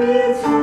It's